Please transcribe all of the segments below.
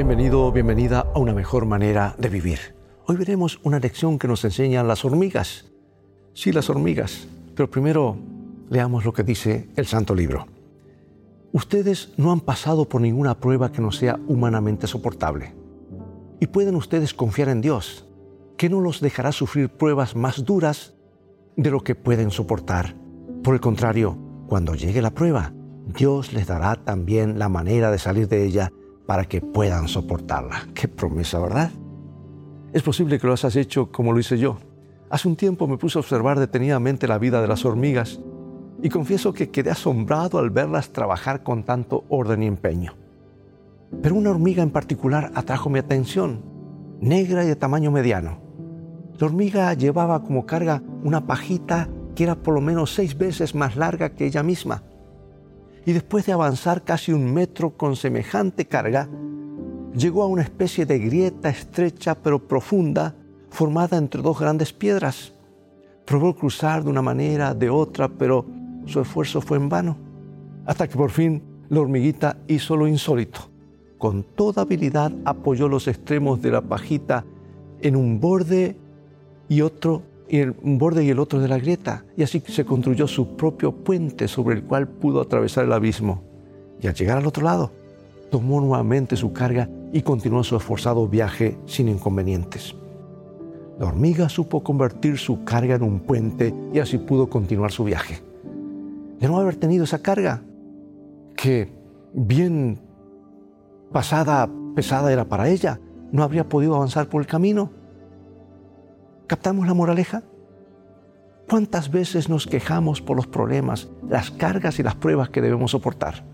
Bienvenido, bienvenida a una mejor manera de vivir. Hoy veremos una lección que nos enseñan las hormigas. Sí, las hormigas, pero primero leamos lo que dice el Santo Libro. Ustedes no han pasado por ninguna prueba que no sea humanamente soportable. Y pueden ustedes confiar en Dios, que no los dejará sufrir pruebas más duras de lo que pueden soportar. Por el contrario, cuando llegue la prueba, Dios les dará también la manera de salir de ella para que puedan soportarla. Qué promesa, ¿verdad? Es posible que lo hayas hecho como lo hice yo. Hace un tiempo me puse a observar detenidamente la vida de las hormigas y confieso que quedé asombrado al verlas trabajar con tanto orden y empeño. Pero una hormiga en particular atrajo mi atención, negra y de tamaño mediano. La hormiga llevaba como carga una pajita que era por lo menos seis veces más larga que ella misma y después de avanzar casi un metro con semejante carga, llegó a una especie de grieta estrecha pero profunda formada entre dos grandes piedras. Probó cruzar de una manera, de otra, pero su esfuerzo fue en vano, hasta que por fin la hormiguita hizo lo insólito. Con toda habilidad apoyó los extremos de la pajita en un borde y otro y un borde y el otro de la grieta, y así se construyó su propio puente sobre el cual pudo atravesar el abismo. Y al llegar al otro lado, tomó nuevamente su carga y continuó su esforzado viaje sin inconvenientes. La hormiga supo convertir su carga en un puente y así pudo continuar su viaje. De no haber tenido esa carga, que bien pasada, pesada era para ella, no habría podido avanzar por el camino ¿Captamos la moraleja? ¿Cuántas veces nos quejamos por los problemas, las cargas y las pruebas que debemos soportar?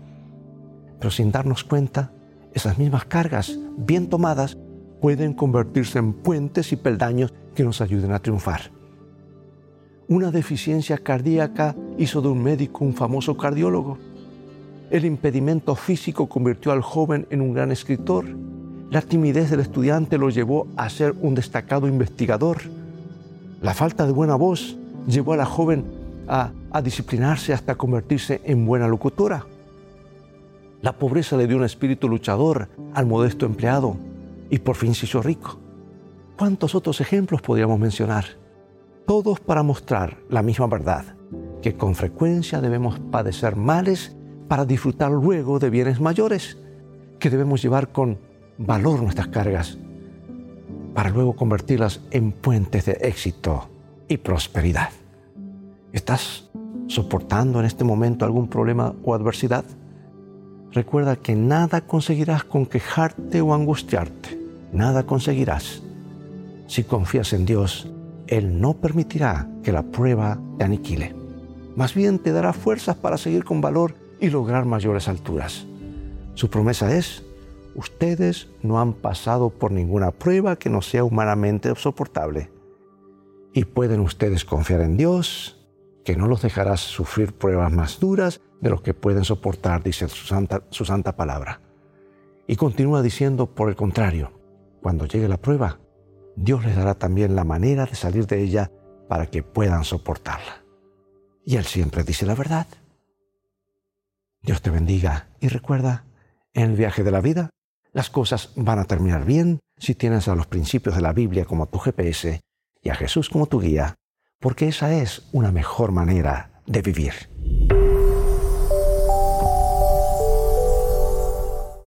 Pero sin darnos cuenta, esas mismas cargas, bien tomadas, pueden convertirse en puentes y peldaños que nos ayuden a triunfar. Una deficiencia cardíaca hizo de un médico un famoso cardiólogo. El impedimento físico convirtió al joven en un gran escritor. La timidez del estudiante lo llevó a ser un destacado investigador la falta de buena voz llevó a la joven a, disciplinarse hasta convertirse en buena locutora. La pobreza le dio un espíritu luchador al modesto empleado y por fin se hizo rico. ¿Cuántos otros ejemplos podríamos mencionar? Todos para mostrar la misma verdad, que con frecuencia debemos padecer males para disfrutar luego de bienes mayores, que debemos llevar con valor nuestras cargas para luego convertirlas en puentes de éxito y prosperidad. ¿Estás soportando en este momento algún problema o adversidad? Recuerda que nada conseguirás con quejarte o angustiarte. Nada conseguirás. Si confías en Dios, Él no permitirá que la prueba te aniquile. Más bien te dará fuerzas para seguir con valor y lograr mayores alturas. Su promesa es ustedes no han pasado por ninguna prueba que no sea humanamente soportable. Y pueden ustedes confiar en Dios, que no los dejará sufrir pruebas más duras de lo que pueden soportar, dice su santa, su santa palabra. Y continúa diciendo, por el contrario, cuando llegue la prueba, Dios les dará también la manera de salir de ella para que puedan soportarla. Y Él siempre dice la verdad. Dios te bendiga y recuerda, en el viaje de la vida, las cosas van a terminar bien si tienes a los principios de la Biblia como tu GPS y a Jesús como tu guía, porque esa es una mejor manera de vivir.